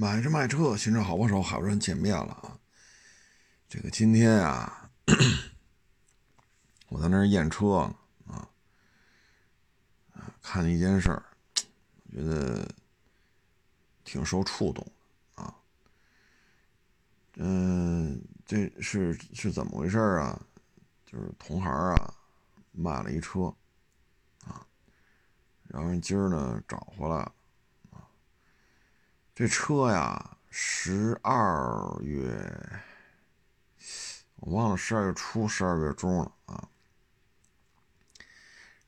买车卖车，新车好帮手，好多人见面了啊！这个今天啊，我在那儿验车啊，看了一件事儿，觉得挺受触动啊。嗯，这是是怎么回事啊？就是同行啊，卖了一车啊，然后今儿呢找回来。这车呀，十二月，我忘了十二月初、十二月中了啊。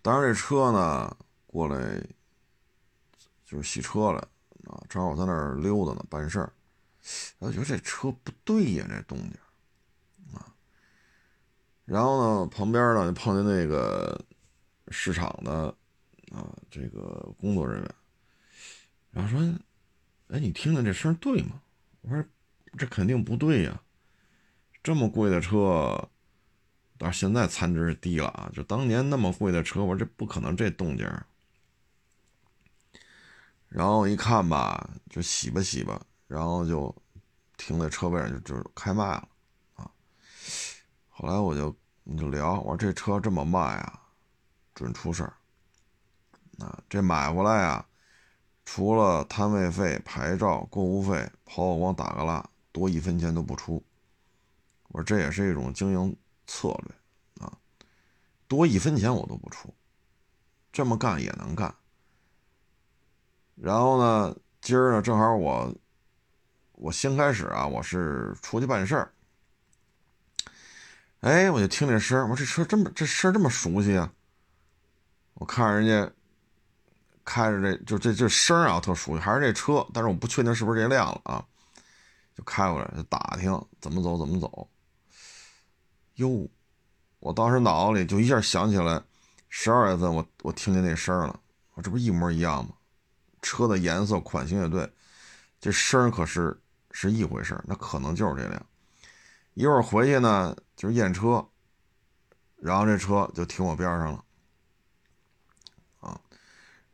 当然，这车呢过来就是洗车了啊，正好我在那儿溜达呢，办事儿。我觉得这车不对呀，这动静啊。然后呢，旁边呢就碰见那个市场的啊这个工作人员，然后说。哎，你听听这声对吗？我说这肯定不对呀，这么贵的车，但是现在残值低了啊。就当年那么贵的车，我说这不可能这动静。然后一看吧，就洗吧洗吧，然后就停在车位上就就开卖了啊。后来我就你就聊，我说这车这么卖啊，准出事儿啊。这买回来呀。除了摊位费、牌照、购物费，跑我光打个蜡，多一分钱都不出。我说这也是一种经营策略啊，多一分钱我都不出，这么干也能干。然后呢，今儿呢正好我，我先开始啊，我是出去办事儿。哎，我就听这声，我说这车这么这声这么熟悉啊，我看人家。开着这就这这声啊，特熟悉，还是这车，但是我不确定是不是这辆了啊。就开过来就打听怎么走怎么走。哟，我当时脑子里就一下想起来，十二月份我我听见那声了，我这不一模一样吗？车的颜色款型也对，这声可是是一回事那可能就是这辆。一会儿回去呢，就是验车，然后这车就停我边上了。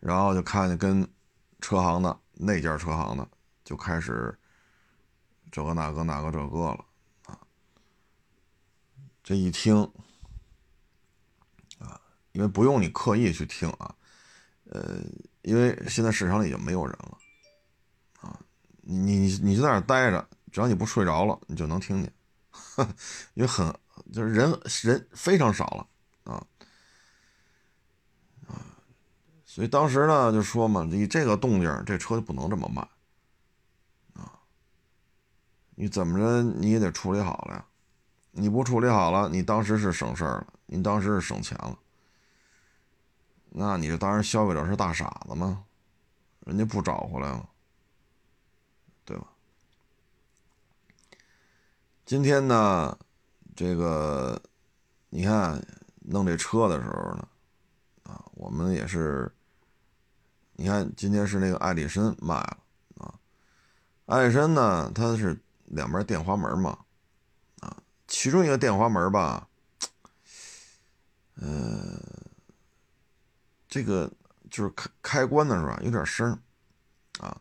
然后就看见跟车行的那家车行的就开始这个那个那个这个了啊！这一听啊，因为不用你刻意去听啊，呃，因为现在市场里已经没有人了啊，你你你就在那待着，只要你不睡着了，你就能听见，因为很就是人人非常少了啊。所以当时呢，就说嘛，你这个动静，这车就不能这么卖，啊，你怎么着你也得处理好了呀，你不处理好了，你当时是省事儿了，你当时是省钱了，那你这当然消费者是大傻子吗？人家不找回来了，对吧？今天呢，这个你看弄这车的时候呢，啊，我们也是。你看，今天是那个爱丽绅卖了啊。爱丽绅呢，它是两边电滑门嘛，啊，其中一个电滑门吧，呃，这个就是开开关的时候有点声啊。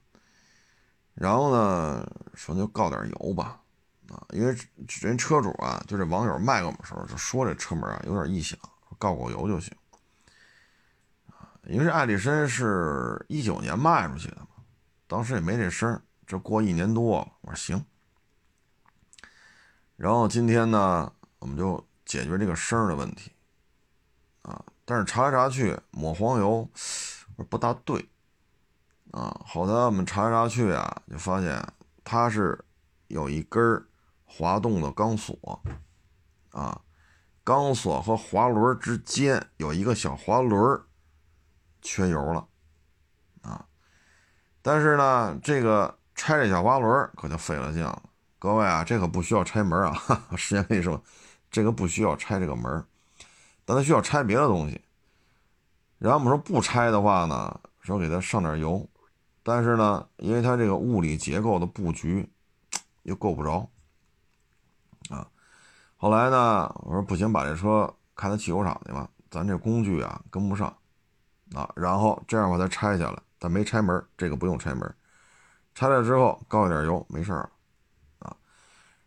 然后呢，说就告点油吧，啊，因为人车主啊，就这网友卖给我们时候就说这车门啊有点异响，告告油就行。因为这爱丽绅是一九年卖出去的嘛，当时也没这声这过一年多了，我说行。然后今天呢，我们就解决这个声的问题，啊，但是查来查去抹黄油，不大对，啊，后来我们查来查去啊，就发现它是有一根滑动的钢索，啊，钢索和滑轮之间有一个小滑轮。缺油了，啊！但是呢，这个拆这小滑轮可就费了劲了。各位啊，这可不需要拆门啊！时间跟你说，这个不需要拆这个门，但它需要拆别的东西。然后我们说不拆的话呢，说给它上点油，但是呢，因为它这个物理结构的布局又够不着，啊！后来呢，我说不行，把这车开到汽修厂去吧，咱这工具啊跟不上。啊，然后这样把它拆下来，但没拆门，这个不用拆门，拆了之后高一点油没事了，啊，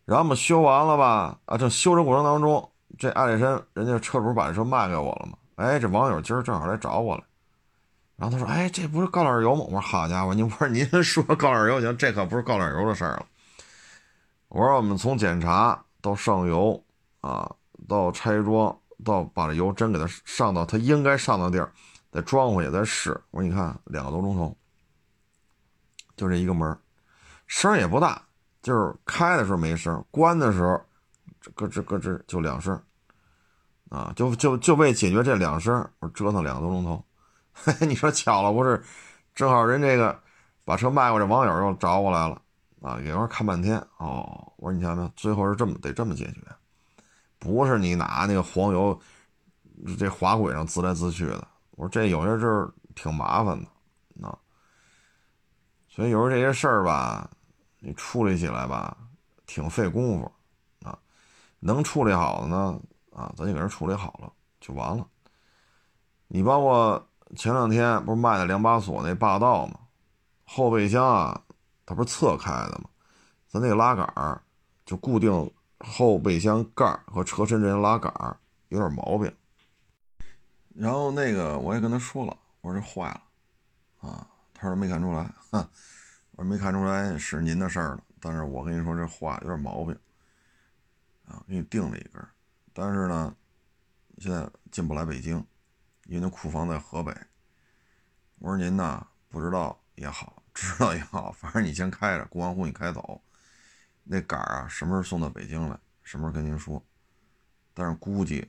然后我们修完了吧？啊，正修整过程当中，这艾力绅人家车主把车卖给我了嘛？哎，这网友今儿正好来找我了，然后他说：“哎，这不是高点油吗？”我说：“好家伙，您不是您说高点油行，这可不是高点油的事儿了。”我说：“我们从检查到上油啊，到拆装，到把这油真给它上到它应该上的地儿，在装回去在试。”我说：“你看，两个多钟头，就这一个门，声也不大，就是开的时候没声，关的时候咯吱咯吱就两声。”啊，就就就为解决这两声，我折腾两个多钟头。嘿，你说巧了不是？正好人这个把车卖过，这网友又找我来了啊，给我看半天。哦，我说你瞧瞧，最后是这么得这么解决，不是你拿那个黄油这滑轨上滋来滋去的。我说这有些事儿挺麻烦的啊，所以有时候这些事儿吧，你处理起来吧，挺费功夫啊。能处理好的呢？啊，咱就给人处理好了就完了。你包括前两天不是卖的两把锁那霸道吗？后备箱啊，它不是侧开的吗？咱那个拉杆儿就固定后备箱盖和车身这些拉杆儿有点毛病。然后那个我也跟他说了，我说这坏了啊，他说没看出来，哼，我说没看出来是您的事儿了。但是我跟你说这坏有点毛病啊，给你定了一根。但是呢，现在进不来北京，因为那库房在河北。我说您呢，不知道也好，知道也好，反正你先开着，过完户你开走。那杆儿啊，什么时候送到北京来，什么时候跟您说。但是估计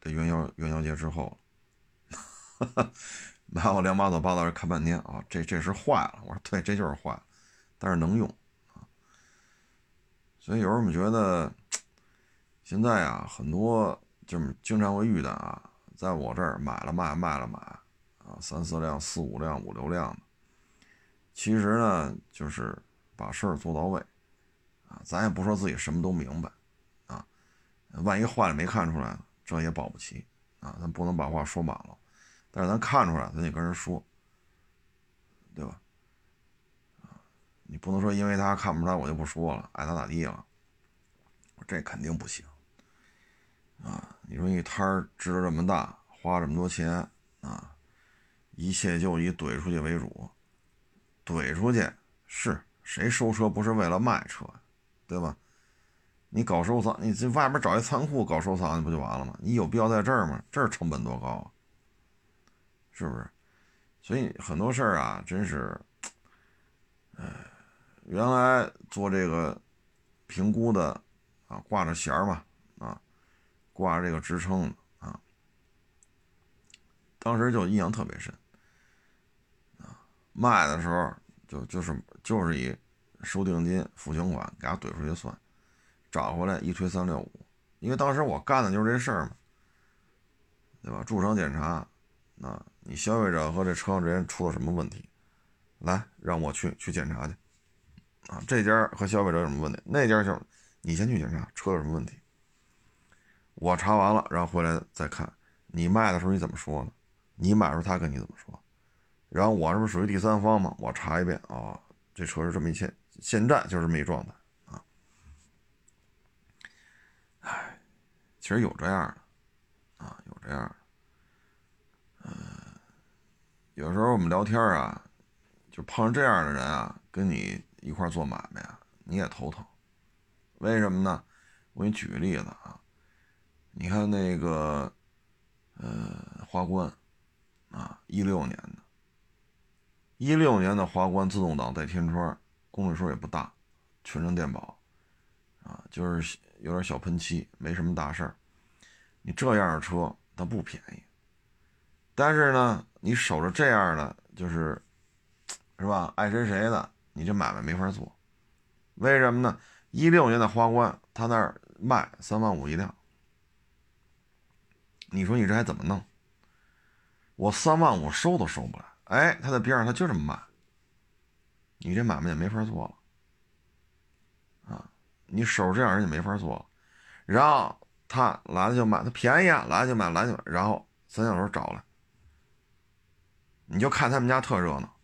得元宵元宵节之后。拿我两把锁扒到这看半天啊，这这是坏了。我说对，这就是坏了，但是能用啊。所以有时候我们觉得。现在啊，很多就是经常会遇到啊，在我这儿买了卖，卖了买，啊，三四辆、四五辆、五六辆的。其实呢，就是把事儿做到位，啊，咱也不说自己什么都明白，啊，万一坏了没看出来，这也保不齐，啊，咱不能把话说满了，但是咱看出来，咱得跟人说，对吧？你不能说因为他看不出来，我就不说了，爱咋咋地了，这肯定不行。啊，你说一摊儿值这么大，花这么多钱啊，一切就以怼出去为主，怼出去是谁收车不是为了卖车，对吧？你搞收藏，你这外面找一仓库搞收藏，不就完了吗？你有必要在这儿吗？这儿成本多高啊，是不是？所以很多事儿啊，真是，哎，原来做这个评估的啊，挂着弦儿嘛。啊挂着这个支撑啊，当时就印象特别深啊。卖的时候就就是就是以收定金、付全款给他怼出去算，找回来一推三六五。因为当时我干的就是这事儿嘛，对吧？驻场检查，那你消费者和这车之间出了什么问题，来让我去去检查去啊。这家和消费者有什么问题？那家就你先去检查车有什么问题。我查完了，然后回来再看。你卖的时候你怎么说呢？你买的时候他跟你怎么说？然后我这不是属于第三方吗？我查一遍啊，这车是这么一现，现在就是这么一状态啊。唉，其实有这样的啊，有这样的。有时候我们聊天啊，就碰上这样的人啊，跟你一块做买卖啊，你也头疼。为什么呢？我给你举个例子啊。你看那个，呃，花冠，啊，一六年的，一六年的花冠自动挡带天窗，公里数也不大，全程电保，啊，就是有点小喷漆，没什么大事儿。你这样的车它不便宜，但是呢，你守着这样的就是，是吧？爱谁谁的，你这买卖没法做。为什么呢？一六年的花冠，他那儿卖三万五一辆。你说你这还怎么弄？我三万五收都收不来。哎，他在边上他就这么卖，你这买卖也没法做了啊！你守着这样人就没法做了。然后他来了就买，他便宜啊，来了就买，来了就买。然后三小时找来，你就看他们家特热闹，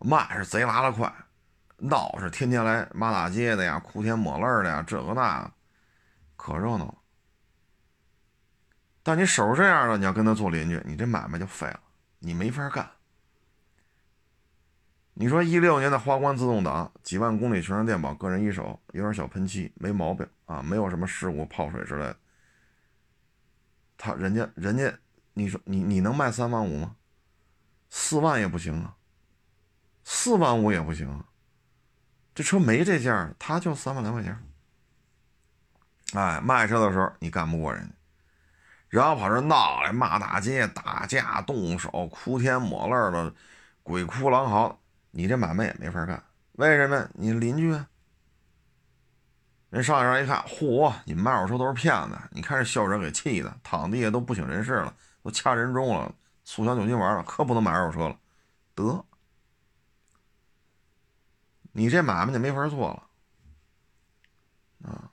卖是贼拉的快，闹是天天来骂大街的呀，哭天抹泪的呀，这个那，可热闹。但你手是这样的，你要跟他做邻居，你这买卖就废了，你没法干。你说一六年的花冠自动挡，几万公里全程电保，个人一手，有点小喷漆，没毛病啊，没有什么事故、泡水之类的。他人家人家，你说你你能卖三万五吗？四万也不行啊，四万五也不行啊。这车没这价，他就三万来块钱。哎，卖车的时候你干不过人家，然后跑这闹来骂大街、打架、动手、哭天抹泪的，鬼哭狼嚎。你这买卖也没法干，为什么？你邻居，人上一一看，嚯，你们卖二手车都是骗子！你看这校长给气的，躺地下都不省人事了，都掐人中了，促销酒精丸了，可不能买二手车了。得，你这买卖就没法做了啊！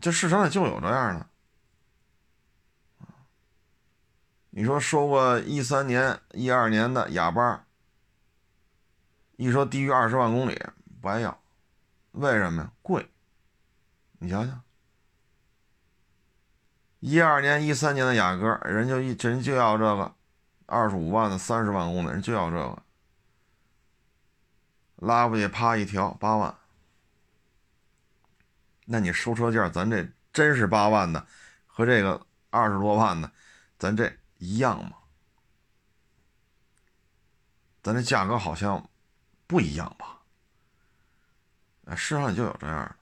这市场里就有这样的你说说过一三年、一二年的哑巴。一说低于二十万公里不爱要，为什么呀？贵。你想想，一二年、一三年的雅阁，人就一人就要这个二十五万的三十万公里，人就要这个，拉过去啪一调八万。那你收车价，咱这真是八万的，和这个二十多万的，咱这一样吗？咱这价格好像。不一样吧？哎，市场里就有这样的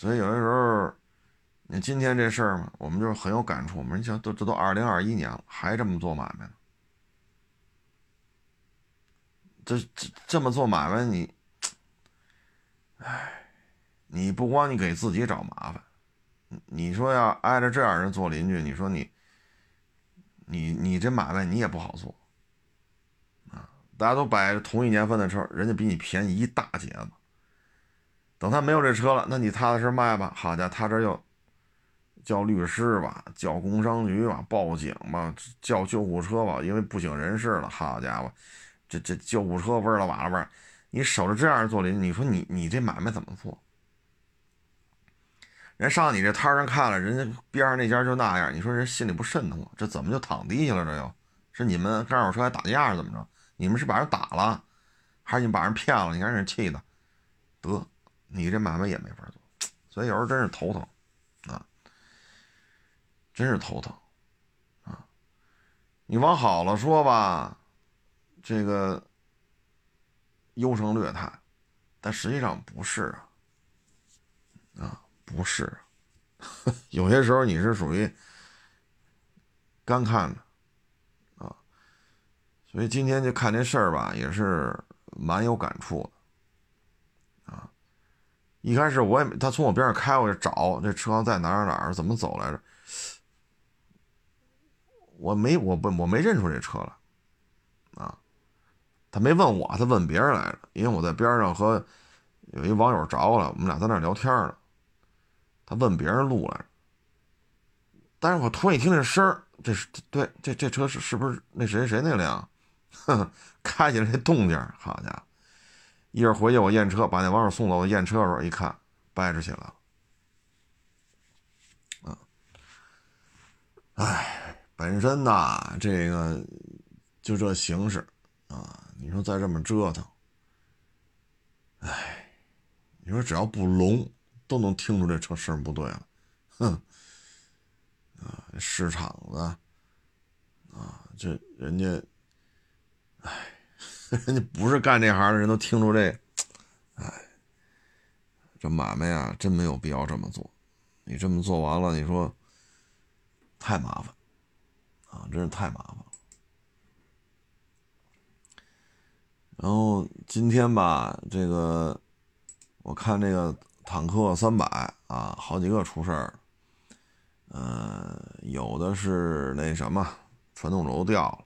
所以有的时候，你今天这事儿嘛，我们就很有感触。我们想，都这都二零二一年了，还这么做买卖呢？这这这么做买卖，你，哎，你不光你给自己找麻烦，你说要挨着这样人做邻居，你说你，你你这买卖你也不好做啊。大家都摆着同一年份的车，人家比你便宜一大截子。等他没有这车了，那你踏踏实卖吧。好家伙，他这又叫律师吧，叫工商局吧，报警吧，叫救护车吧，因为不省人事了。好家伙，这这救护车味儿了哇了味儿，你守着这样做邻，你说你你这买卖怎么做？人上你这摊上看了，人家边上那家就那样，你说人心里不瘆得慌？这怎么就躺地下了？这又是你们二手车还打架怎么着？你们是把人打了，还是你把人骗了？你看人气的，得，你这买卖也没法做，所以有时候真是头疼啊，真是头疼啊。你往好了说吧，这个优胜劣汰，但实际上不是啊，啊，不是，有些时候你是属于干看着。所以今天就看这事儿吧，也是蛮有感触的，一开始我也他从我边上开过去找这车在哪儿哪儿怎么走来着，我没我不我没认出这车来，啊！他没问我，他问别人来着，因为我在边上和有一网友找我了，我们俩在那聊天呢，他问别人路来着，但是我突然一听这声儿，这是对这这车是是不是那谁谁那辆？呵呵，开起来这动静，好家伙！一会儿回去我验车，把那网友送走，验车的时候一看，掰扯起来了。啊，哎，本身呐，这个就这形式啊，你说再这么折腾，哎，你说只要不聋，都能听出这车声不对了。哼，啊，市场子，啊，这人家。哎，人家不是干这行的人都听出这，哎，这买卖呀，真没有必要这么做。你这么做完了，你说太麻烦啊，真是太麻烦了。然后今天吧，这个我看这个坦克三百啊，好几个出事儿，呃，有的是那什么传动轴掉了。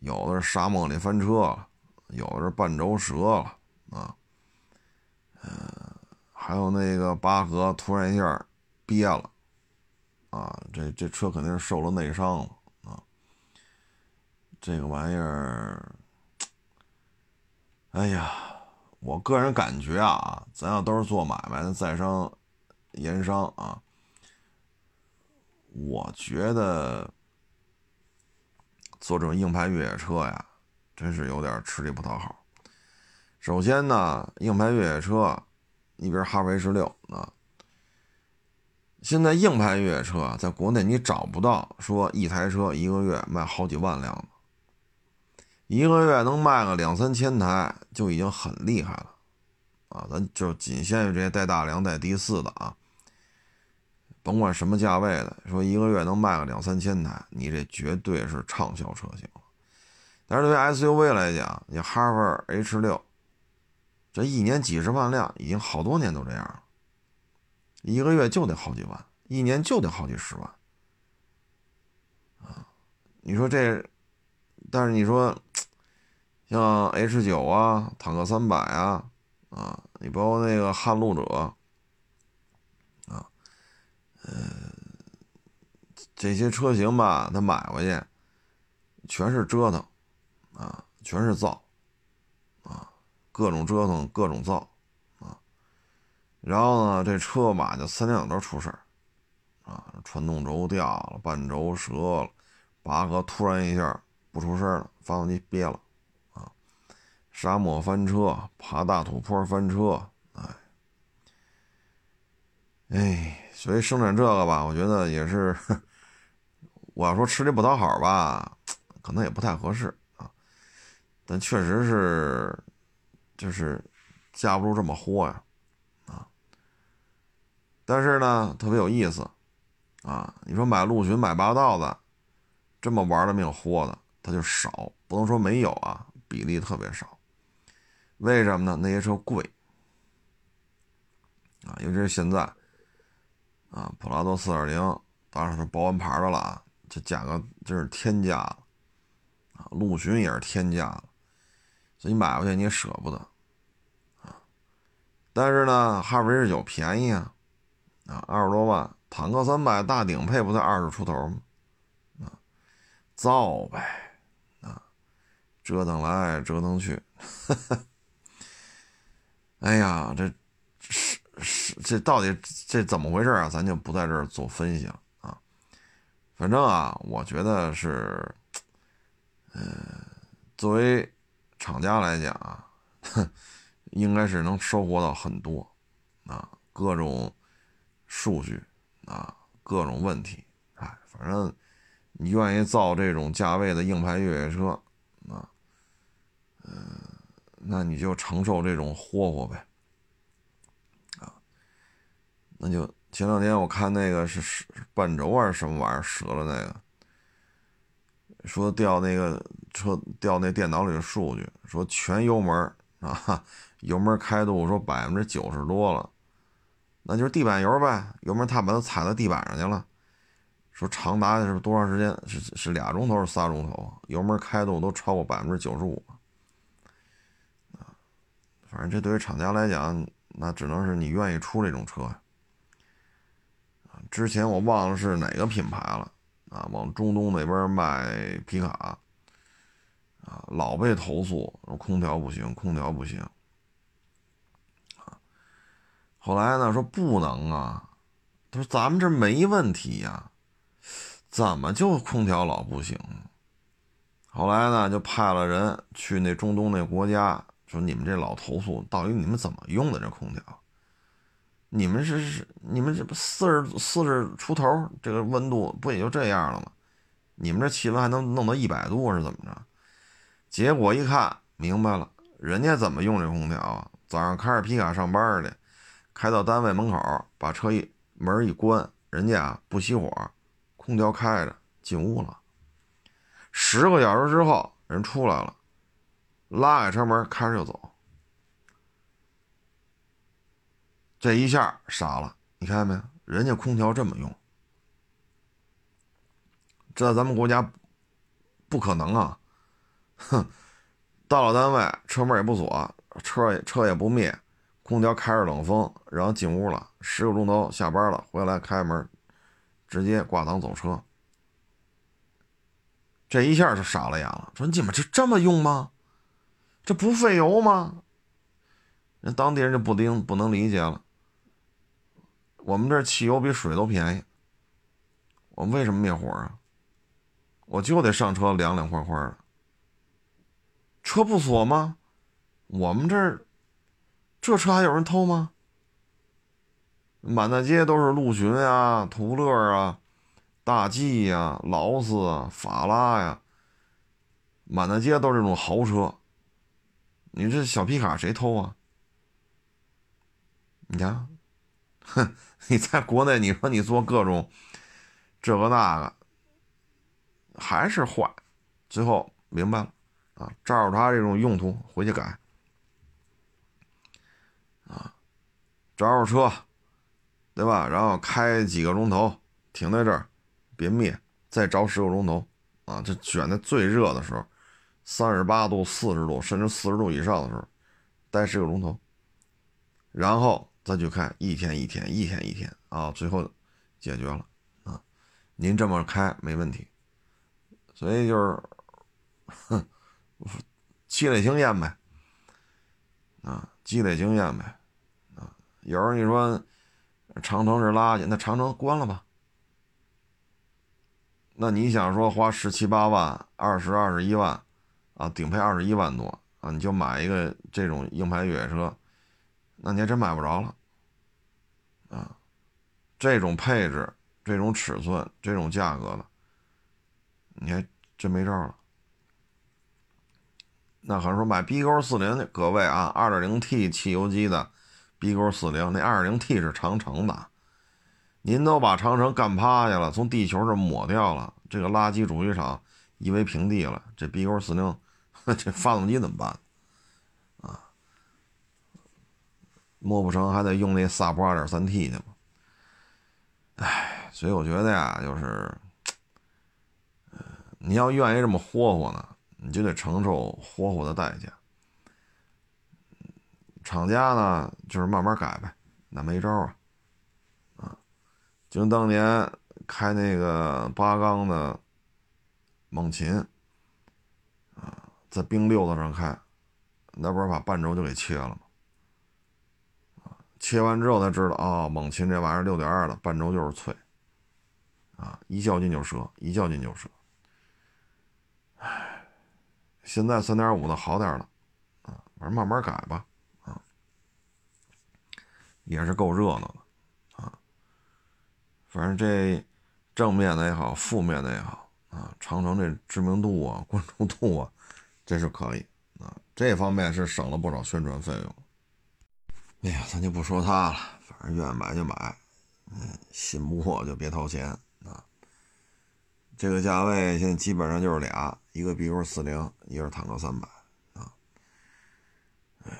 有的是沙漠里翻车了，有的是半轴折了啊，呃，还有那个八格突然一下憋了啊，这这车肯定是受了内伤了啊。这个玩意儿，哎呀，我个人感觉啊，咱要都是做买卖的在商言商啊，我觉得做这种硬派越野车呀，真是有点吃力不讨好。首先呢，硬派越野车，你比如哈弗 H 六啊，现在硬派越野车在国内你找不到说一台车一个月卖好几万辆的。一个月能卖个两三千台就已经很厉害了，啊，咱就仅限于这些带大梁、带 D 四的啊，甭管什么价位的，说一个月能卖个两三千台，你这绝对是畅销车型。但是对于 SUV 来讲，你哈弗 H 六，这一年几十万辆，已经好多年都这样了，一个月就得好几万，一年就得好几十万，啊，你说这，但是你说。像 H 九啊，坦克三百啊，啊，你包括那个撼路者，啊，呃，这些车型吧，他买回去全是折腾，啊，全是造，啊，各种折腾，各种造，啊，然后呢，这车吧就三两头出事儿，啊，传动轴掉了，半轴折了，拔河突然一下不出声了，发动机憋了啊。沙漠翻车，爬大土坡翻车，哎，哎，所以生产这个吧，我觉得也是，我要说吃力不讨好吧，可能也不太合适。但确实是，就是架不住这么豁呀，啊。但是呢，特别有意思，啊，你说买陆巡、买霸道的，这么玩的命豁的，它就少，不能说没有啊，比例特别少。为什么呢？那些车贵啊，尤其是现在啊，普拉多四点零当然是保完牌的了，这价格真是天价了啊！陆巡也是天价了，所以你买回去你也舍不得啊。但是呢，哈弗 H 九便宜啊，啊，二十多万，坦克三百大顶配不才二十出头吗？啊，造呗，啊，折腾来折腾去。哎呀，这是是这到底这怎么回事啊？咱就不在这儿做分析了啊。反正啊，我觉得是，呃，作为厂家来讲啊，应该是能收获到很多啊，各种数据啊，各种问题。哎，反正你愿意造这种价位的硬派越野车啊，嗯。那你就承受这种霍霍呗，啊，那就前两天我看那个是是半轴还是什么玩意儿折了那个，说调那个车调那电脑里的数据，说全油门啊，油门开度说百分之九十多了，那就是地板油呗，油门他把它踩到地板上去了，说长达是多长时间？是是俩钟头是仨钟头？油门开度都超过百分之九十五啊。反正这对于厂家来讲，那只能是你愿意出这种车啊。之前我忘了是哪个品牌了啊，往中东那边卖皮卡啊，老被投诉说空调不行，空调不行啊。后来呢说不能啊，他说咱们这没问题呀，怎么就空调老不行？后来呢就派了人去那中东那国家。说你们这老投诉，到底你们怎么用的这空调？你们是是你们这不四十四十出头，这个温度不也就这样了吗？你们这气温还能弄到一百度是怎么着？结果一看明白了，人家怎么用这空调啊？早上开着皮卡上班的，开到单位门口，把车一门一关，人家啊不熄火，空调开着进屋了。十个小时之后，人出来了。拉开车门，开着就走。这一下傻了，你看见没有？人家空调这么用，这在咱们国家不可能啊！哼，到了单位，车门也不锁，车也车也不灭，空调开着冷风，然后进屋了，十个钟头下班了，回来开门，直接挂档走车。这一下就傻了眼了，说你们这这么用吗？这不费油吗？人当地人就不能不能理解了。我们这汽油比水都便宜，我们为什么灭火啊？我就得上车凉凉快快的。车不锁吗？我们这儿这车还有人偷吗？满大街都是陆巡啊、途乐啊、大 G 呀、劳斯啊、法拉呀，满大街都是这种豪车。你这小皮卡谁偷啊？你瞧，哼，你 在国内，你说你做各种这个那个，还是坏。最后明白了啊，照着他这种用途回去改啊，找找车，对吧？然后开几个钟头，停在这儿，别灭，再着十个钟头啊，这选在最热的时候。三十八度、四十度，甚至四十度以上的时候，待十个钟头，然后再去开一天一天、一天一天啊，最后解决了啊。您这么开没问题，所以就是，哼，积累经验呗，啊，积累经验呗，啊，有时候你说长城是垃圾，那长城关了吧？那你想说花十七八万、二十二十一万？啊，顶配二十一万多啊，你就买一个这种硬派越野车，那你还真买不着了。啊，这种配置、这种尺寸、这种价格的，你还真没招了。那可能说买 B 勾四零的各位啊，二点零 T 汽油机的 B 勾四零，那二点零 T 是长城的，您都把长城干趴下了，从地球上抹掉了，这个垃圾主机厂夷为平地了，这 B 勾四零。这发动机怎么办？啊，摸不成还得用那萨博二点三 T 去吗？哎，所以我觉得呀，就是，你要愿意这么霍霍呢，你就得承受霍霍的代价。厂家呢，就是慢慢改呗，那没招啊。啊，就当年开那个八缸的猛禽。啊在冰溜子上开，那不是把半轴就给切了吗？切完之后才知道啊，猛禽这玩意儿六点二的半轴就是脆，啊，一较劲就折，一较劲就折。唉，现在三点五的好点了，啊，反正慢慢改吧，啊，也是够热闹的，啊，反正这正面的也好，负面的也好，啊，长城这知名度啊，关注度啊。这是可以啊，这方面是省了不少宣传费用。哎呀，咱就不说它了，反正愿意买就买，嗯，信不过就别掏钱啊。这个价位现在基本上就是俩，一个 BQ 四零，一个是坦克三百啊。哎，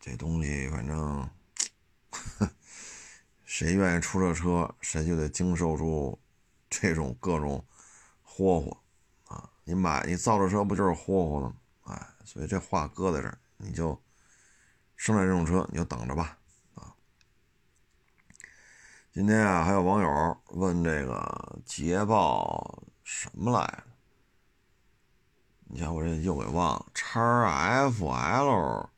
这东西反正，谁愿意出这车，谁就得经受住这种各种霍霍。你买你造这车不就是霍霍的吗？哎，所以这话搁在这儿，你就生产这种车，你就等着吧。啊，今天啊，还有网友问这个捷豹什么来着？你瞧我这又给忘了，叉 F L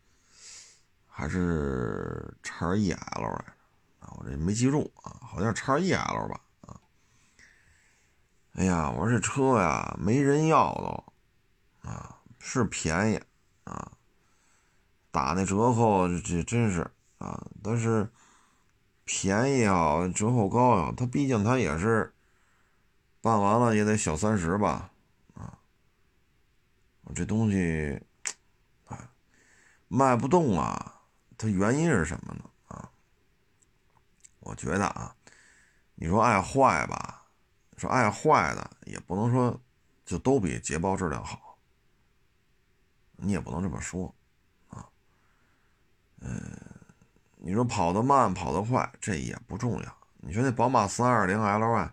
还是叉 E L 来着？啊，我这没记住啊，好像叉 E L 吧。啊哎呀，我说这车呀没人要都，啊是便宜，啊打那折扣这这真是啊，但是便宜也好，折扣高呀，它毕竟它也是办完了也得小三十吧，啊，我这东西，哎卖不动啊，它原因是什么呢？啊，我觉得啊，你说爱坏吧。说爱坏的也不能说就都比捷豹质量好，你也不能这么说。嗯，你说跑得慢跑得快这也不重要。你说那宝马三二零 Ly，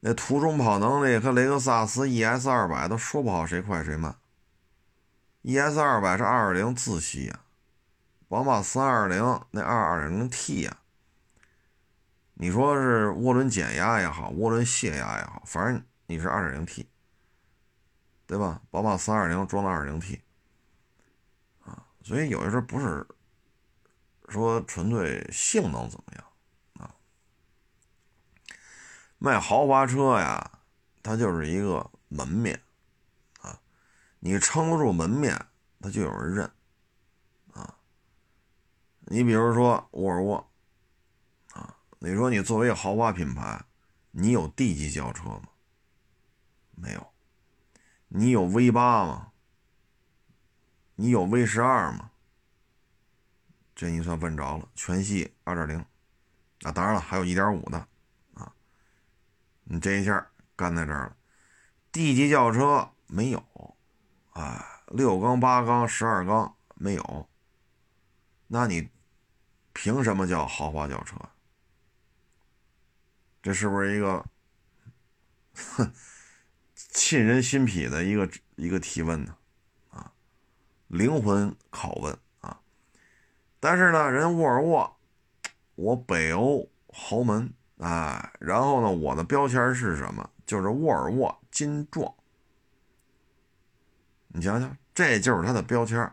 那途中跑能力和雷克萨斯 ES 二百都说不好谁快谁慢。ES 二百是二二零自吸呀，宝马三二零那二二零 T 呀。你说是涡轮减压也好，涡轮泄压也好，反正你是 2.0T，对吧？宝马320装的 2.0T，所以有的时候不是说纯粹性能怎么样啊，卖豪华车呀，它就是一个门面啊，你撑得住门面，它就有人认啊。你比如说沃尔沃啊，你说你作为豪华品牌。你有 D 级轿车吗？没有。你有 V 八吗？你有 V 十二吗？这你算问着了。全系二点零，啊，当然了，还有一点五的，啊，你这一下干在这儿了。D 级轿车没有，啊，六缸、八缸、十二缸没有，那你凭什么叫豪华轿车？这是不是一个，哼，沁人心脾的一个一个提问呢？灵魂拷问啊！但是呢，人沃尔沃，我北欧豪门，哎，然后呢，我的标签是什么？就是沃尔沃金壮。你想想，这就是它的标签，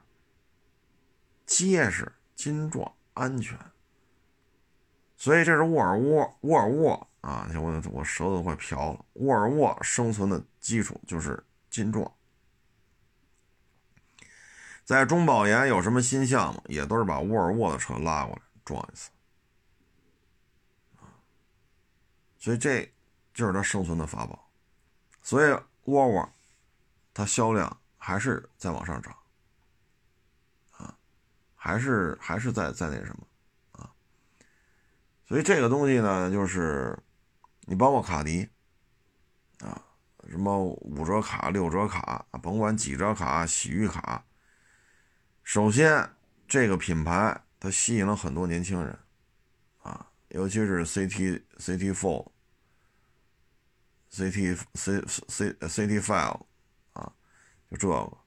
结实、金壮、安全。所以这是沃尔沃，沃尔沃。啊！我我舌头快瓢了。沃尔沃生存的基础就是金撞，在中保研有什么新项目，也都是把沃尔沃的车拉过来撞一次。所以这就是它生存的法宝。所以沃尔沃它销量还是在往上涨，啊，还是还是在在那什么啊？所以这个东西呢，就是。你包括卡迪，啊，什么五折卡、六折卡，甭管几折卡、洗浴卡。首先，这个品牌它吸引了很多年轻人，啊，尤其是 CT、CT Four、CT、C、C、CT Five，啊，就这个，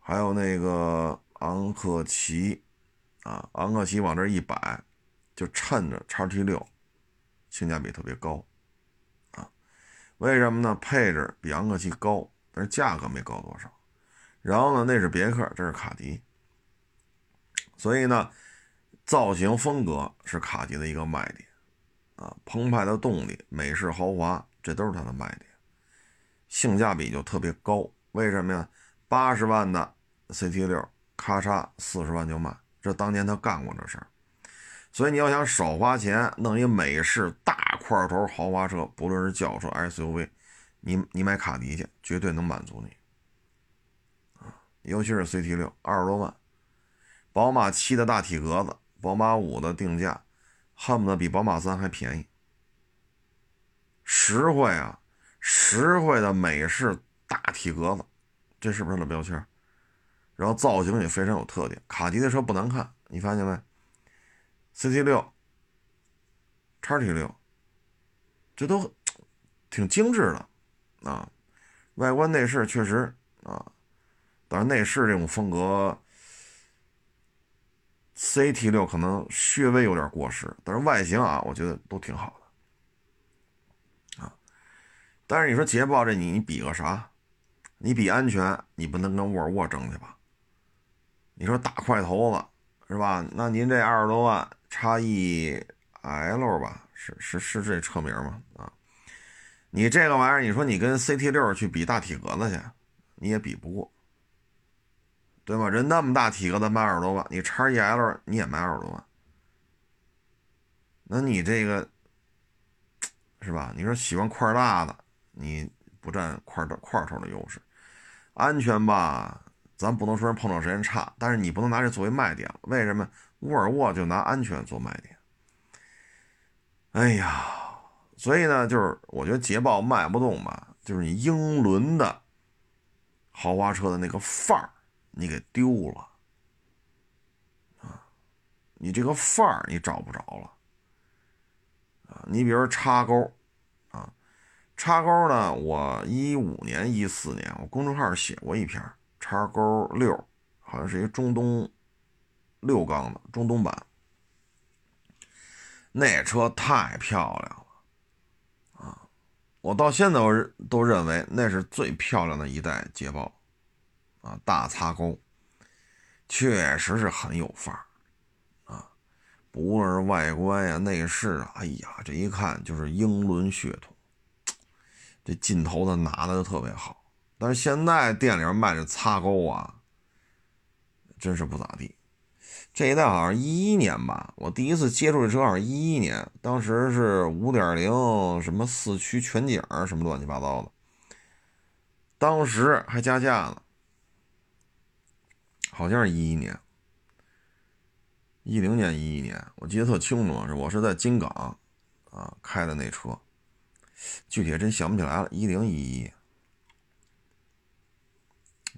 还有那个昂克旗，啊，昂克旗往这一摆，就趁着叉 T 六。性价比特别高，啊，为什么呢？配置比昂克旗高，但是价格没高多少。然后呢，那是别克，这是卡迪，所以呢，造型风格是卡迪的一个卖点，啊，澎湃的动力、美式豪华，这都是它的卖点。性价比就特别高，为什么呀？八十万的 CT 六，咔嚓四十万就卖，这当年他干过这事儿。所以你要想少花钱弄一美式大块头豪华车，不论是轿车 SUV，你你买卡迪去，绝对能满足你！尤其是 CT 六二十多万，宝马七的大体格子，宝马五的定价恨不得比宝马三还便宜，实惠啊！实惠的美式大体格子，这是不是它的标签？然后造型也非常有特点，卡迪的车不难看，你发现没？CT 六、叉 T 六，这都 挺精致的啊，外观内饰确实啊，但是内饰这种风格，CT 六可能略微有点过时，但是外形啊，我觉得都挺好的啊。但是你说捷豹这你你比个啥？你比安全，你不能跟沃尔沃争去吧？你说大块头子是吧？那您这二十多万。叉 E L 吧，是是是这车名吗？啊，你这个玩意儿，你说你跟 CT 六去比大体格子去，你也比不过，对吧？人那么大体格子卖二十多万，你叉 E L 你也卖二十多万，那你这个是吧？你说喜欢块大的，你不占块的块头的优势，安全吧，咱不能说人碰撞时间差，但是你不能拿这作为卖点，为什么？沃尔沃就拿安全做卖点，哎呀，所以呢，就是我觉得捷豹卖不动吧，就是你英伦的豪华车的那个范儿，你给丢了啊！你这个范儿你找不着了啊！你比如叉钩啊，叉钩呢，我一五年、一四年我公众号写过一篇叉钩六，好像是一中东。六缸的中东版，那车太漂亮了啊，我到现在我都认为那是最漂亮的一代捷豹，啊，大擦钩，确实是很有范儿，啊，不论是外观呀、内饰啊，哎呀，这一看就是英伦血统，这劲头子拿的就特别好。但是现在店里卖的擦钩啊，真是不咋地。这一代好像一一年吧，我第一次接触这车好像一一年，当时是五点零什么四驱全景什么乱七八糟的，当时还加价呢，好像是一一年，一零年一一年，我记得特清楚，是我是在金港啊开的那车，具体真想不起来了，一零一一，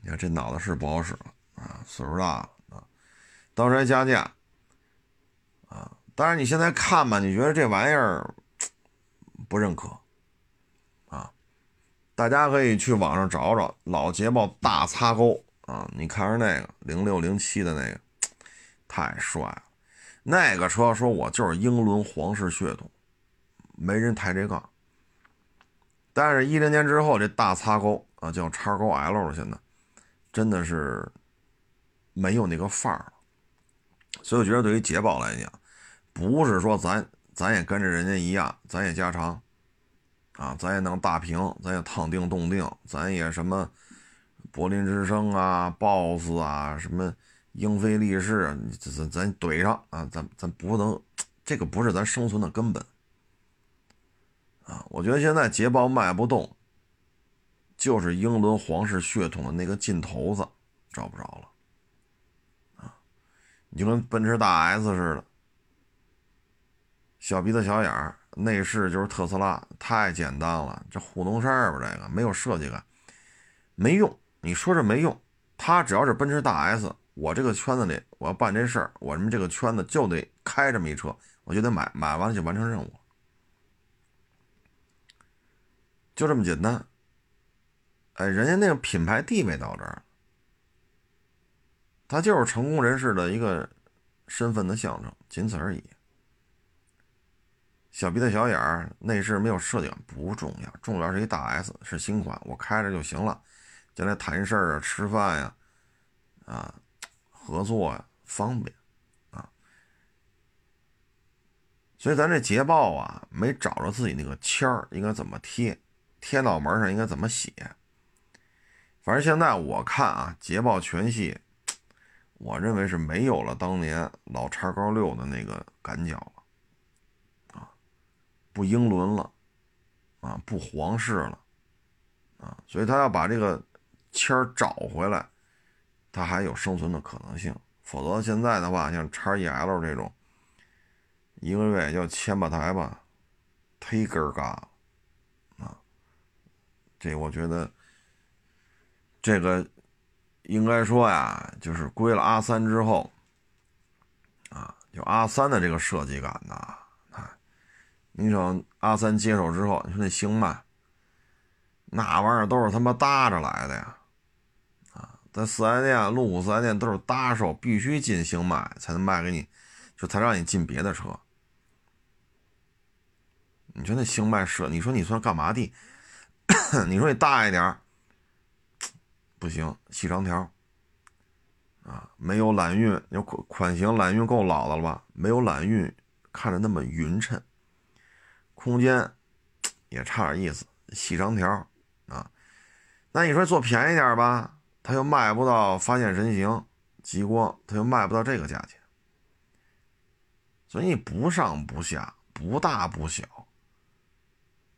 你看这脑子是不好使了啊，岁数大了啊。当时还加价，啊！但是你现在看吧，你觉得这玩意儿不认可，啊！大家可以去网上找找老捷豹大擦钩啊，你看着那个零六零七的那个，太帅了。那个车说我就是英伦皇室血统，没人抬这杠。但是，一零年之后这大擦钩啊，叫叉钩 L 了，现在真的是没有那个范儿了。所以我觉得，对于捷豹来讲，不是说咱咱也跟着人家一样，咱也加长，啊，咱也能大屏，咱也烫定动定，咱也什么柏林之声啊、BOSS 啊、什么英菲力士，咱咱怼上啊，咱咱不能，这个不是咱生存的根本，啊，我觉得现在捷豹卖不动，就是英伦皇室血统的那个劲头子找不着了啊！你。就跟奔驰大 S 似的，小鼻子小眼儿，内饰就是特斯拉，太简单了。这糊弄事儿吧，这个没有设计感，没用。你说这没用，他只要是奔驰大 S，我这个圈子里我要办这事儿，我们这个圈子就得开这么一车，我就得买，买完了就完成任务，就这么简单。哎，人家那个品牌地位到这儿。它就是成功人士的一个身份的象征，仅此而已。小鼻子小眼儿，内饰没有设计感不重要，重要是一大 S，是新款，我开着就行了。将来谈事儿啊、吃饭呀、啊合作呀方便啊。所以咱这捷豹啊，没找着自己那个签儿应该怎么贴，贴脑门上应该怎么写。反正现在我看啊，捷豹全系。我认为是没有了当年老叉高六的那个感脚了，啊，不英伦了，啊，不皇室了，啊，所以他要把这个签儿找回来，他还有生存的可能性。否则现在的话，像叉 E L 这种，一个月也就千把台吧，忒根儿嘎了，啊，这我觉得这个。应该说呀，就是归了阿三之后，啊，就阿三的这个设计感呐，啊，你瞅阿三接手之后，你说那星脉，那玩意儿都是他妈搭着来的呀，啊，在四 S 店、路虎四 S 店都是搭售，必须进星脉才能卖给你，就才让你进别的车。你说那星脉设，你说你算干嘛的？你说你大一点不行，细长条啊，没有揽运，有款款型揽运够老的了吧？没有揽运，看着那么匀称，空间也差点意思，细长条啊。那你说做便宜点吧，他又卖不到发现神行、极光，他又卖不到这个价钱，所以不上不下，不大不小，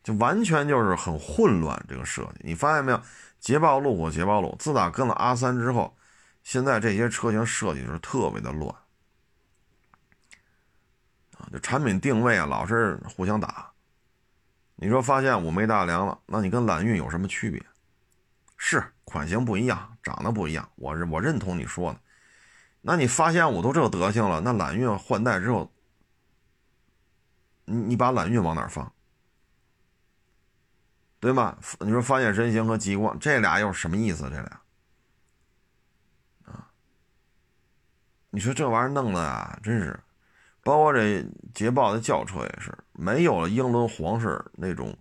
就完全就是很混乱这个设计，你发现没有？捷豹路虎，捷豹路，自打跟了阿三之后，现在这些车型设计就是特别的乱啊，就产品定位啊，老是互相打。你说发现五没大梁了，那你跟揽运有什么区别？是款型不一样，长得不一样，我我认同你说的。那你发现我都这德行了，那揽运换代之后，你你把揽运往哪放？对吗？你说发现神行和极光这俩又是什么意思？这俩啊，你说这玩意儿弄的啊，真是，包括这捷豹的轿车也是，没有了英伦皇室那种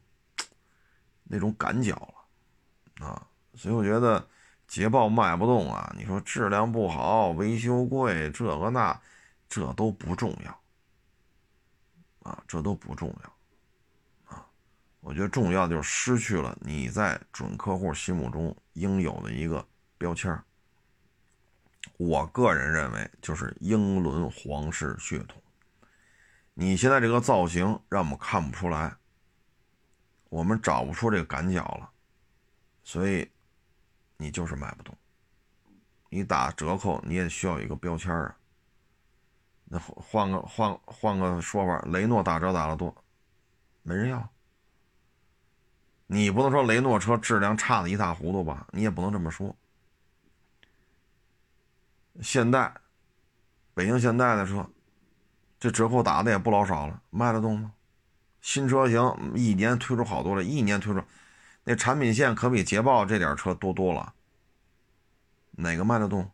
那种赶脚了啊，所以我觉得捷豹卖不动啊，你说质量不好、维修贵，这个那，这都不重要。啊，这都不重要。啊，我觉得重要就是失去了你在准客户心目中应有的一个标签我个人认为就是英伦皇室血统。你现在这个造型让我们看不出来，我们找不出这个赶脚了，所以你就是卖不动。你打折扣你也需要一个标签啊。那换个换换个说法，雷诺打折打得多，没人要。你不能说雷诺车质量差的一塌糊涂吧？你也不能这么说。现代，北京现代的车。这折扣打的也不老少了，卖得动吗？新车型一年推出好多了，一年推出，那产品线可比捷豹这点车多多了。哪个卖得动？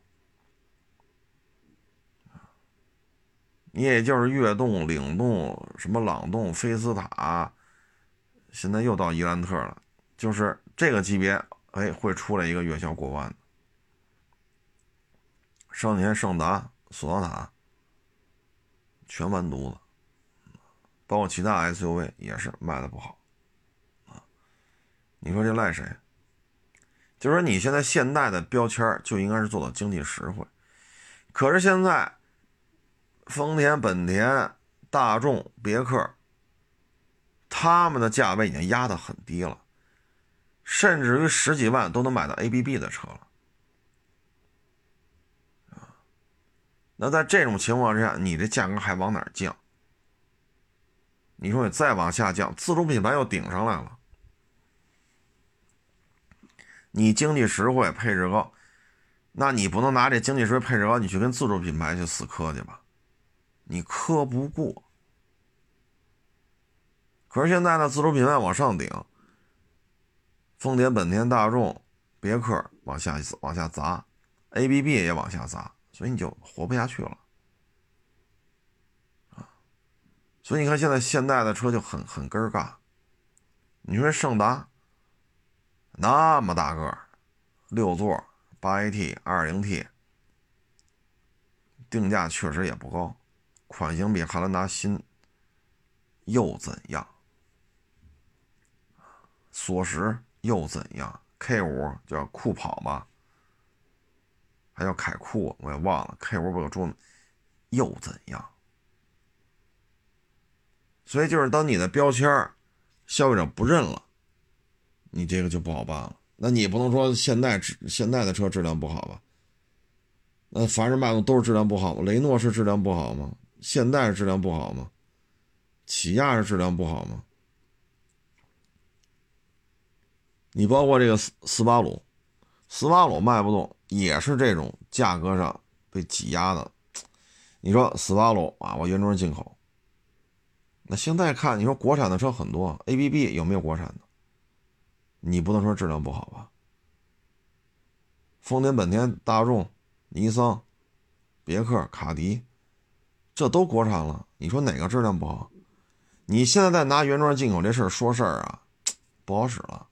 你也就是悦动、领动、什么朗动、菲斯塔，现在又到伊兰特了，就是这个级别，哎，会出来一个月销过万的。上年胜达、索纳塔。全完犊子，包括其他 SUV 也是卖的不好，你说这赖谁？就是说你现在现代的标签就应该是做到经济实惠，可是现在丰田、本田、大众、别克，他们的价位已经压得很低了，甚至于十几万都能买到 ABB 的车了。那在这种情况之下，你这价格还往哪降？你说你再往下降，自主品牌又顶上来了。你经济实惠，配置高，那你不能拿这经济实惠、配置高，你去跟自主品牌去死磕去吧？你磕不过。可是现在呢，自主品牌往上顶，丰田、本田、大众、别克往下往下砸，ABB 也往下砸。所以你就活不下去了，啊！所以你看现在现代的车就很很根儿尬。你说胜达那么大个，六座八 AT 二零 T，定价确实也不高，款型比汉兰达新，又怎样？锁实又怎样？K 五叫酷跑吧。还叫凯酷，我也忘了。K 五不有说又怎样？所以就是当你的标签消费者不认了，你这个就不好办了。那你不能说现代现代的车质量不好吧？那凡是卖的都是质量不好吗？雷诺是质量不好吗？现代是质量不好吗？起亚是质量不好吗？你包括这个斯斯巴鲁，斯巴鲁卖不动。也是这种价格上被挤压的，你说斯巴鲁啊，我原装进口。那现在看，你说国产的车很多，ABB 有没有国产的？你不能说质量不好吧？丰田、本田、大众、尼桑、别克、卡迪，这都国产了，你说哪个质量不好？你现在再拿原装进口这事儿说事儿啊，不好使了。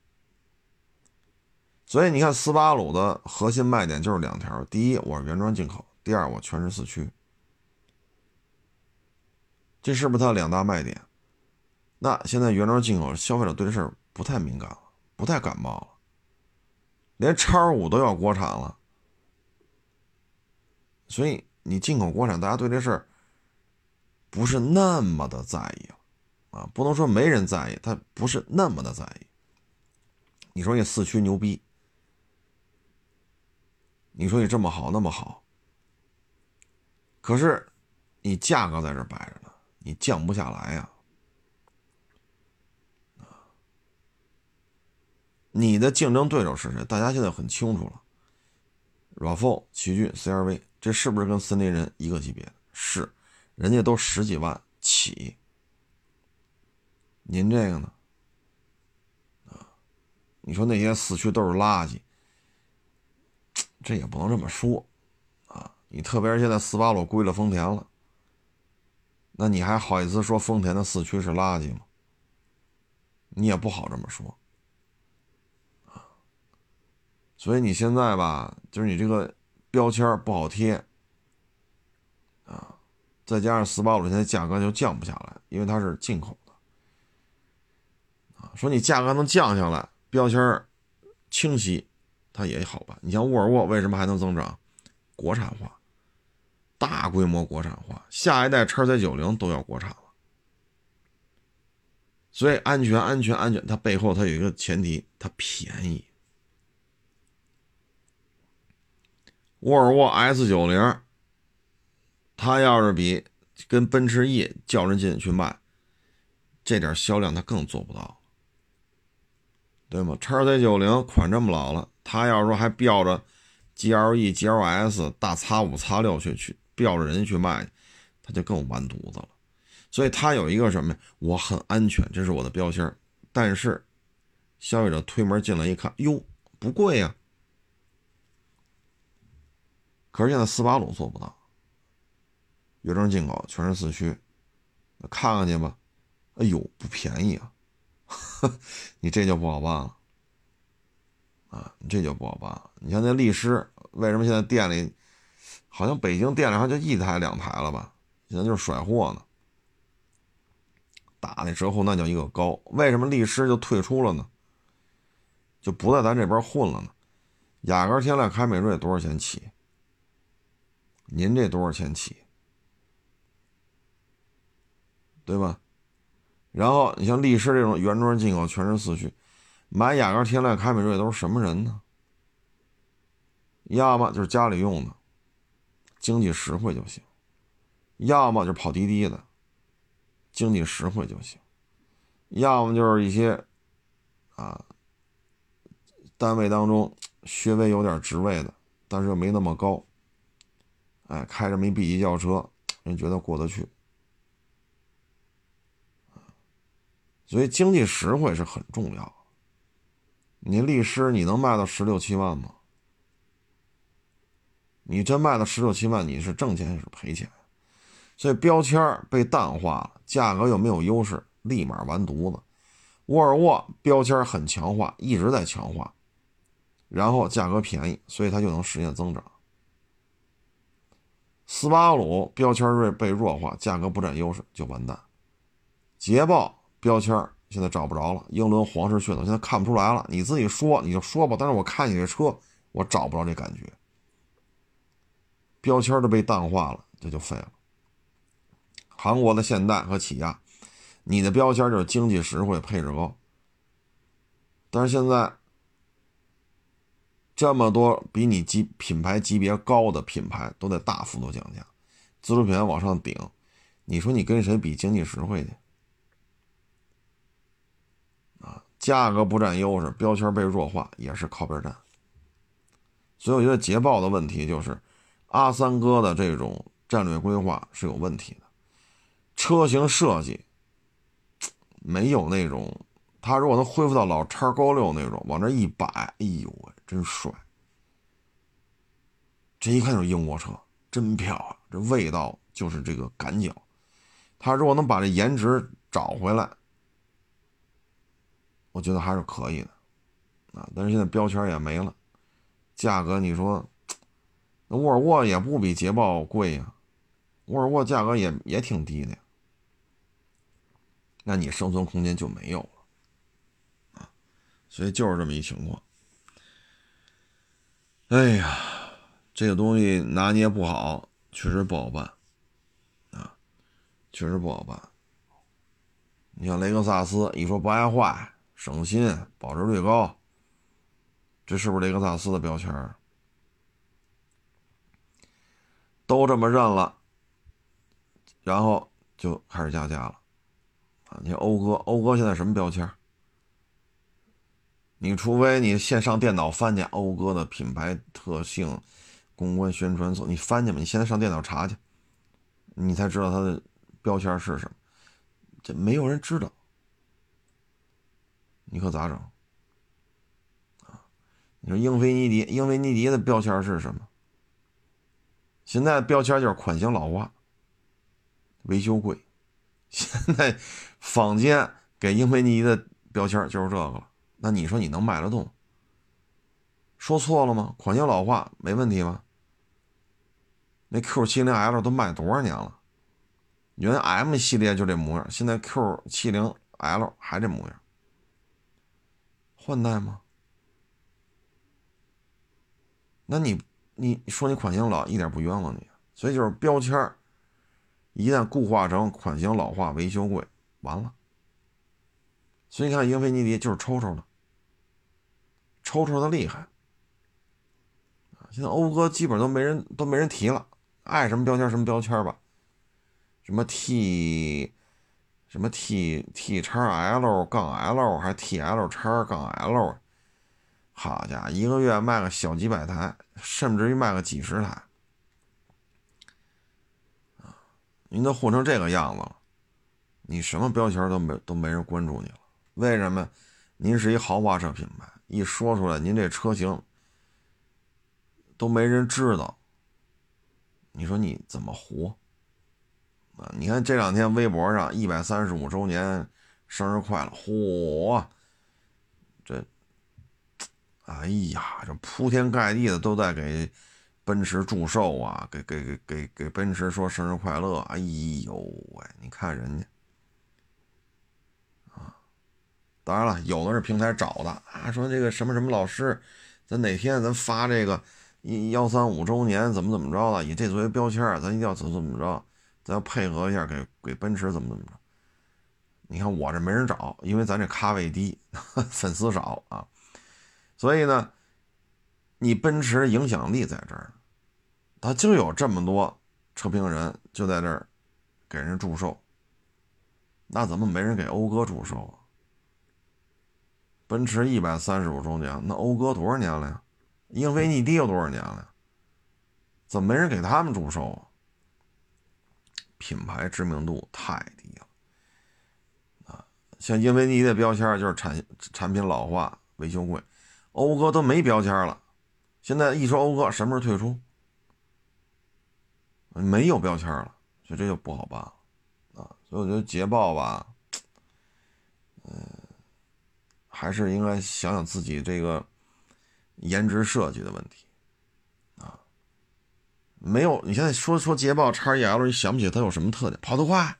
所以你看，斯巴鲁的核心卖点就是两条：第一，我是原装进口；第二，我全是四驱。这是不是它两大卖点？那现在原装进口，消费者对这事儿不太敏感了，不太感冒了，连叉五都要国产了。所以你进口国产，大家对这事儿不是那么的在意了啊，不能说没人在意，他不是那么的在意。你说你四驱牛逼？你说你这么好那么好，可是你价格在这摆着呢，你降不下来呀。你的竞争对手是谁？大家现在很清楚了，RAV4、奇骏、CRV，这是不是跟森林人一个级别？是，人家都十几万起，您这个呢？啊，你说那些四驱都是垃圾。这也不能这么说，啊，你特别是现在斯巴鲁归了丰田了，那你还好意思说丰田的四驱是垃圾吗？你也不好这么说，所以你现在吧，就是你这个标签不好贴啊，再加上斯巴鲁现在价格就降不下来，因为它是进口的啊。说你价格能降下来，标签清晰，它也好办。你像沃尔沃为什么还能增长？国产化，大规模国产化，下一代叉 C 九零都要国产了。所以安全，安全，安全，它背后它有一个前提，它便宜。沃尔沃 S 九零，它要是比跟奔驰 E 较着劲去卖，这点销量它更做不到，对吗？叉 C 九零款这么老了，它要是说还标着 GLE、GLS、大 X 五、X 六去去标着人去卖，它就更完犊子了。所以它有一个什么呀？我很安全，这是我的标签。但是消费者推门进来一看，哟，不贵呀。可是现在斯巴鲁做不到，原装进口，全是四驱，看看去吧。哎呦，不便宜啊！你这就不好办了啊！你这就不好办了。你像那力狮，为什么现在店里好像北京店里好像就一台两台了吧？现在就是甩货呢，打那折扣那叫一个高。为什么力狮就退出了呢？就不在咱这边混了呢？雅阁、天籁、凯美瑞多少钱起？您这多少钱起？对吧？然后你像力狮这种原装进口全是四驱，买雅阁、天籁、凯美瑞都是什么人呢？要么就是家里用的，经济实惠就行；要么就是跑滴滴的，经济实惠就行；要么就是一些啊单位当中稍微有点职位的，但是又没那么高。哎，开着没 B 级轿车，人觉得过得去，所以经济实惠是很重要。你力狮你能卖到十六七万吗？你真卖到十六七万，你是挣钱还是赔钱？所以标签被淡化了，价格又没有优势，立马完犊子。沃尔沃标签很强化，一直在强化，然后价格便宜，所以它就能实现增长。斯巴鲁标签锐被弱化，价格不占优势就完蛋。捷豹标签现在找不着了，英伦皇室血统现在看不出来了。你自己说你就说吧，但是我看你这车，我找不着这感觉。标签都被淡化了，这就废了。韩国的现代和起亚，你的标签就是经济实惠、配置高，但是现在。这么多比你级品牌级别高的品牌都在大幅度降价，自主品牌往上顶，你说你跟谁比经济实惠去？啊，价格不占优势，标签被弱化也是靠边站。所以我觉得捷豹的问题就是阿三哥的这种战略规划是有问题的，车型设计没有那种，他如果能恢复到老叉高六那种，往这一摆，哎呦喂！真帅，这一看就是英国车，真漂亮。这味道就是这个感脚，他如果能把这颜值找回来，我觉得还是可以的啊。但是现在标签也没了，价格你说，那沃尔沃也不比捷豹贵呀，沃尔沃价格也也挺低的呀，那你生存空间就没有了啊。所以就是这么一情况。哎呀，这个东西拿捏不好，确实不好办，啊，确实不好办。你像雷克萨斯，一说不爱坏、省心、保值率高，这是不是雷克萨斯的标签？都这么认了，然后就开始加价了，啊，你讴歌，讴歌现在什么标签？你除非你线上电脑翻去讴歌的品牌特性、公关宣传，你翻去吧。你现在上电脑查去，你才知道它的标签是什么。这没有人知道，你可咋整？啊，你说英菲尼迪，英菲尼迪的标签是什么？现在标签就是款型老化、维修贵。现在坊间给英菲尼迪的标签就是这个了。那你说你能卖得动？说错了吗？款型老化没问题吗？那 Q70L 都卖多少年了？原 M 系列就这模样，现在 Q70L 还这模样，换代吗？那你你说你款型老一点不冤枉你，所以就是标签一旦固化成款型老化维修贵，完了。所以你看英菲尼迪就是抽抽的，抽抽的厉害。现在讴歌基本都没人都没人提了，爱什么标签什么标签吧，什么 T，什么 T T 叉 L 杠 L 还 T L 叉杠 L，好家伙，一个月卖个小几百台，甚至于卖个几十台，啊，您都混成这个样子了，你什么标签都没都没人关注你了，为什么？您是一豪华车品牌，一说出来，您这车型。都没人知道，你说你怎么活啊？你看这两天微博上一百三十五周年生日快乐，嚯！这，哎呀，这铺天盖地的都在给奔驰祝寿啊，给给给给给奔驰说生日快乐。哎呦喂，你看人家啊！当然了，有的是平台找的啊，说这个什么什么老师，咱哪天咱发这个。一幺三五周年怎么怎么着了？以这作为标签咱一定要怎么怎么着，咱要配合一下，给给奔驰怎么怎么着？你看我这没人找，因为咱这咖位低，粉丝少啊，所以呢，你奔驰影响力在这儿，他就有这么多车评人就在这儿给人祝寿，那怎么没人给讴歌祝寿啊？奔驰一百三十五周年，那讴歌多少年了呀？英菲尼迪有多少年了？怎么没人给他们祝寿啊？品牌知名度太低了啊！像英菲尼迪的标签就是产产品老化、维修贵，讴歌都没标签了。现在一说讴歌，什么时候退出？没有标签了，所以这就不好办了啊！所以我觉得捷豹吧，嗯，还是应该想想自己这个。颜值设计的问题，啊，没有。你现在说说捷豹叉 EL，你想不起它有什么特点？跑得快，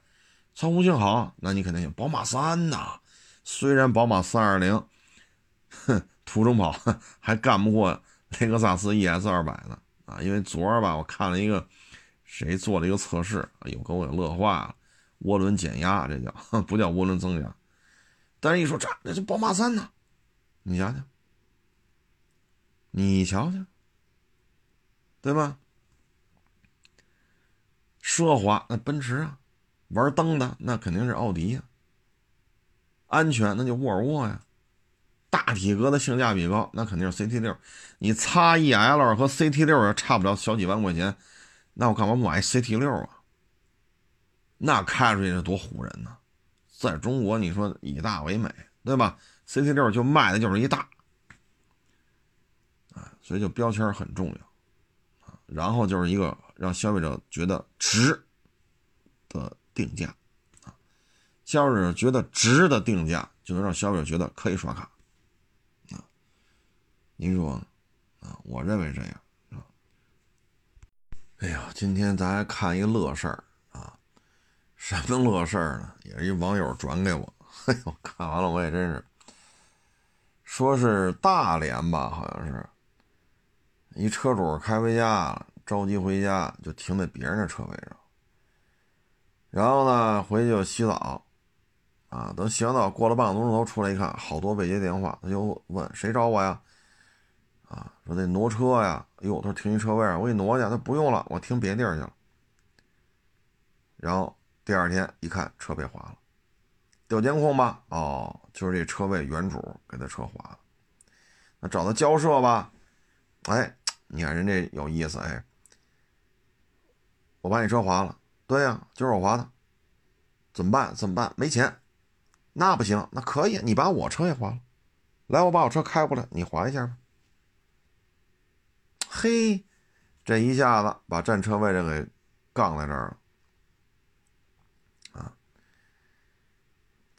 操控性好，那你肯定有宝马三呐。虽然宝马三二零，哼，途中跑还干不过雷克萨斯 ES 二百呢。啊，因为昨儿吧，我看了一个谁做了一个测试，哎呦，给我给乐坏了。涡轮减压，这叫不叫涡轮增压？但是一说这，那就宝马三呢，你想想。你瞧瞧，对吧？奢华那奔驰啊，玩灯的那肯定是奥迪呀。安全那就沃尔沃呀。大体格的性价比高，那肯定是 CT 六。你叉 EL 和 CT 六也差不了小几万块钱，那我干嘛不买 CT 六啊？那开出去是多唬人呢！在中国，你说以大为美，对吧？CT 六就卖的就是一大。啊所以就标签很重要啊，然后就是一个让消费者觉得值的定价啊，消费者觉得值的定价就能让消费者觉得可以刷卡啊。您说啊？我认为这样啊。哎呀，今天咱还看一乐事儿，什么乐事儿呢？也是一网友转给我，哎呦，看完了我也真是，说是大连吧，好像是。一车主开回家了，着急回家，就停在别人的车位上。然后呢，回去就洗澡，啊，等洗完澡过了半个多钟头，出来一看，好多未接电话，他就问谁找我呀？啊，说得挪车呀。哎呦，他说停一车位上，我给你挪去。他不用了，我停别地儿去了。然后第二天一看，车被划了，调监控吧。哦，就是这车位原主给他车划了。那找他交涉吧。哎。你看人这有意思哎，我把你车划了，对呀，就是我划的，怎么办？怎么办？没钱，那不行，那可以，你把我车也划了，来，我把我车开过来，你划一下吧。嘿，这一下子把占车位的给杠在这儿了，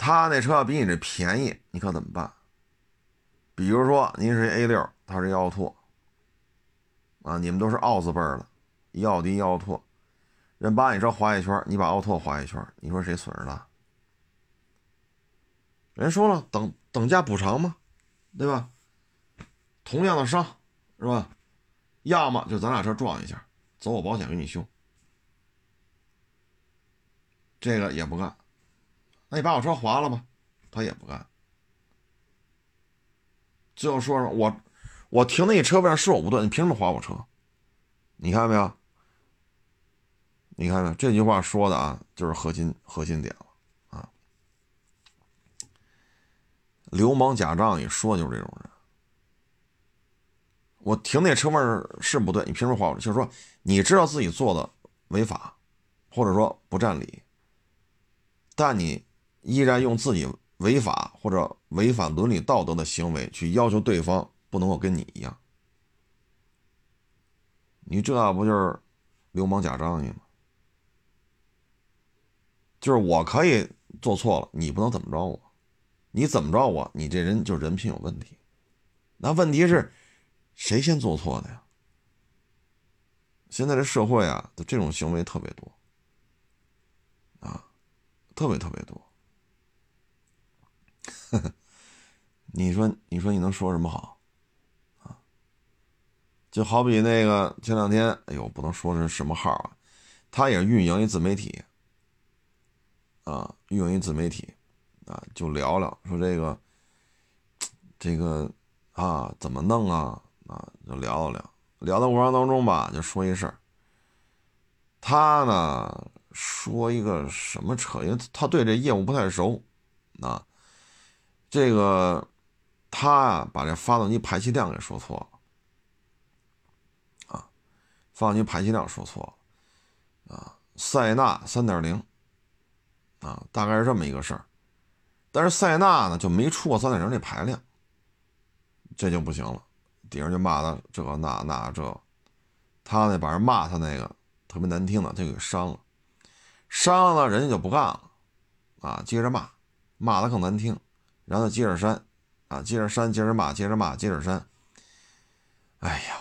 他那车比你这便宜，你可怎么办？比如说您是 A 六。他是一奥拓，啊，你们都是奥字辈的，一奥迪一奥拓，人把你车划一圈，你把奥拓划一圈，你说谁损失大？人说了，等等价补偿嘛，对吧？同样的伤，是吧？要么就咱俩车撞一下，走我保险给你修。这个也不干，那你把我车划了吧，他也不干。最后说说我，我停那车位上是我不对，你凭什么划我车？你看到没有？你看没？这句话说的啊，就是核心核心点了啊！流氓假仗义，说的就是这种人。我停那车位是不对，你凭什么划我？就是说，你知道自己做的违法，或者说不占理。但你依然用自己违法或者违反伦理道德的行为去要求对方不能够跟你一样，你这不就是流氓假仗义吗？就是我可以做错了，你不能怎么着我，你怎么着我，你这人就人品有问题。那问题是，谁先做错的呀？现在这社会啊，这种行为特别多。啊特别特别多，你说你说你能说什么好啊？就好比那个前两天，哎呦，不能说是什么号啊，他也运营一自媒体啊，运营一自媒体啊，就聊聊说这个这个啊怎么弄啊啊，就聊聊聊的过程当中吧，就说一事儿，他呢。说一个什么车？因为他对这业务不太熟，啊，这个他啊把这发动机排气量给说错了，啊，发动机排气量说错了，啊，塞纳三点零，啊，大概是这么一个事儿，但是塞纳呢就没出过三点零这排量，这就不行了，底下就骂他这那那这，他呢把人骂他那个特别难听的就给删了。删了呢，人家就不干了，啊，接着骂，骂的更难听，然后接着删，啊，接着删，接着骂，接着骂，接着删。哎呀，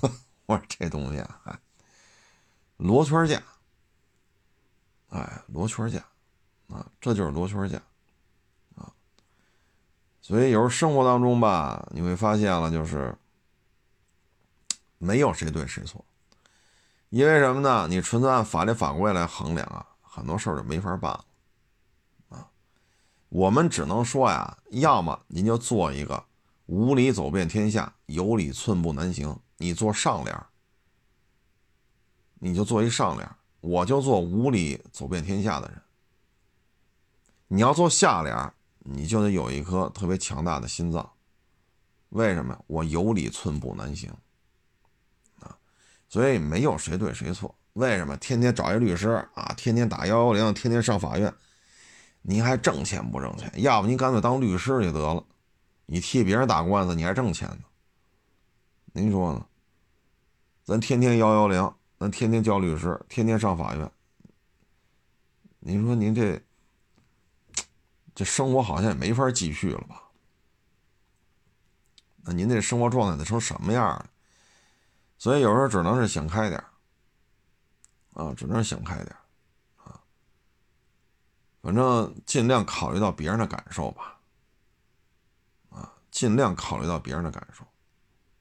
我说这东西啊，罗圈架，哎，罗圈架，啊，这就是罗圈架，啊，所以有时候生活当中吧，你会发现了，就是没有谁对谁错。因为什么呢？你纯粹按法律法规来衡量啊，很多事儿就没法办了。我们只能说呀，要么您就做一个无理走遍天下，有理寸步难行，你做上联你就做一上联我就做无理走遍天下的人。你要做下联你就得有一颗特别强大的心脏。为什么？我有理寸步难行啊。所以没有谁对谁错，为什么天天找一律师啊，天天打幺幺零，天天上法院，您还挣钱不挣钱？要不您干脆当律师就得了，你替别人打官司，你还挣钱呢。您说呢？咱天天幺幺零，咱天天叫律师，天天上法院，您说您这这生活好像也没法继续了吧？那您这生活状态得成什么样了？所以有时候只能是想开点啊，只能是想开点。反正尽量考虑到别人的感受吧，啊，尽量考虑到别人的感受。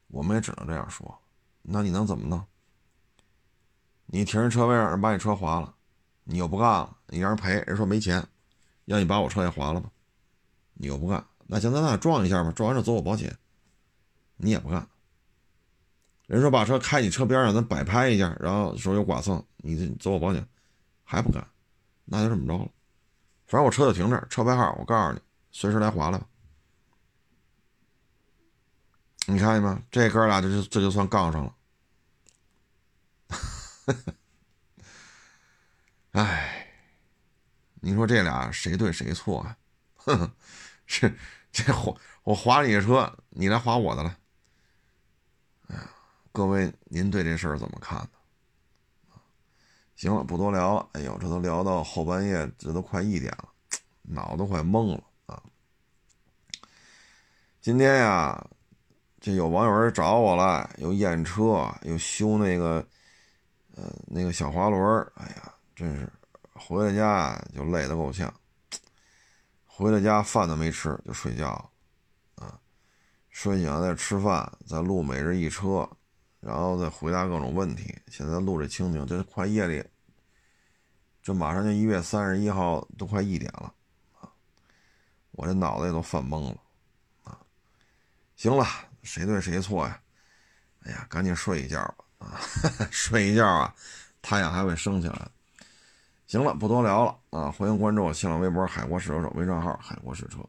我们也只能这样说。那你能怎么弄？你停人车位上，人把你车划了，你又不干了，你让人赔，人说没钱，让你把我车也划了吧，你又不干。那行，咱俩撞一下吧，撞完之后走我保险，你也不干。人说把车开你车边上，咱摆拍一下，然后说有剐蹭，你走我保险，还不干，那就这么着了。反正我车就停这儿，车牌号我告诉你，随时来划来吧。你看见没？这哥俩这就这就算杠上了。哎，你说这俩谁对谁错啊？哼哼，这这划我划你的车，你来划我的来。哎呀。各位，您对这事儿怎么看？行了，不多聊了。哎呦，这都聊到后半夜，这都快一点了，脑子快懵了啊！今天呀，这有网友人找我来，又验车，又修那个，呃，那个小滑轮哎呀，真是回了家就累得够呛。回了家饭都没吃就睡觉，啊，睡醒了再吃饭，再录每日一车，然后再回答各种问题。现在录这清明，这快夜里，这马上就一月三十一号，都快一点了，啊，我这脑子也都犯懵了，啊，行了，谁对谁错呀？哎呀，赶紧睡一觉吧，啊，睡一觉啊，太阳还会升起来。行了，不多聊了啊！欢迎关注我新浪微博“海国试车手”微账号“海国试车”。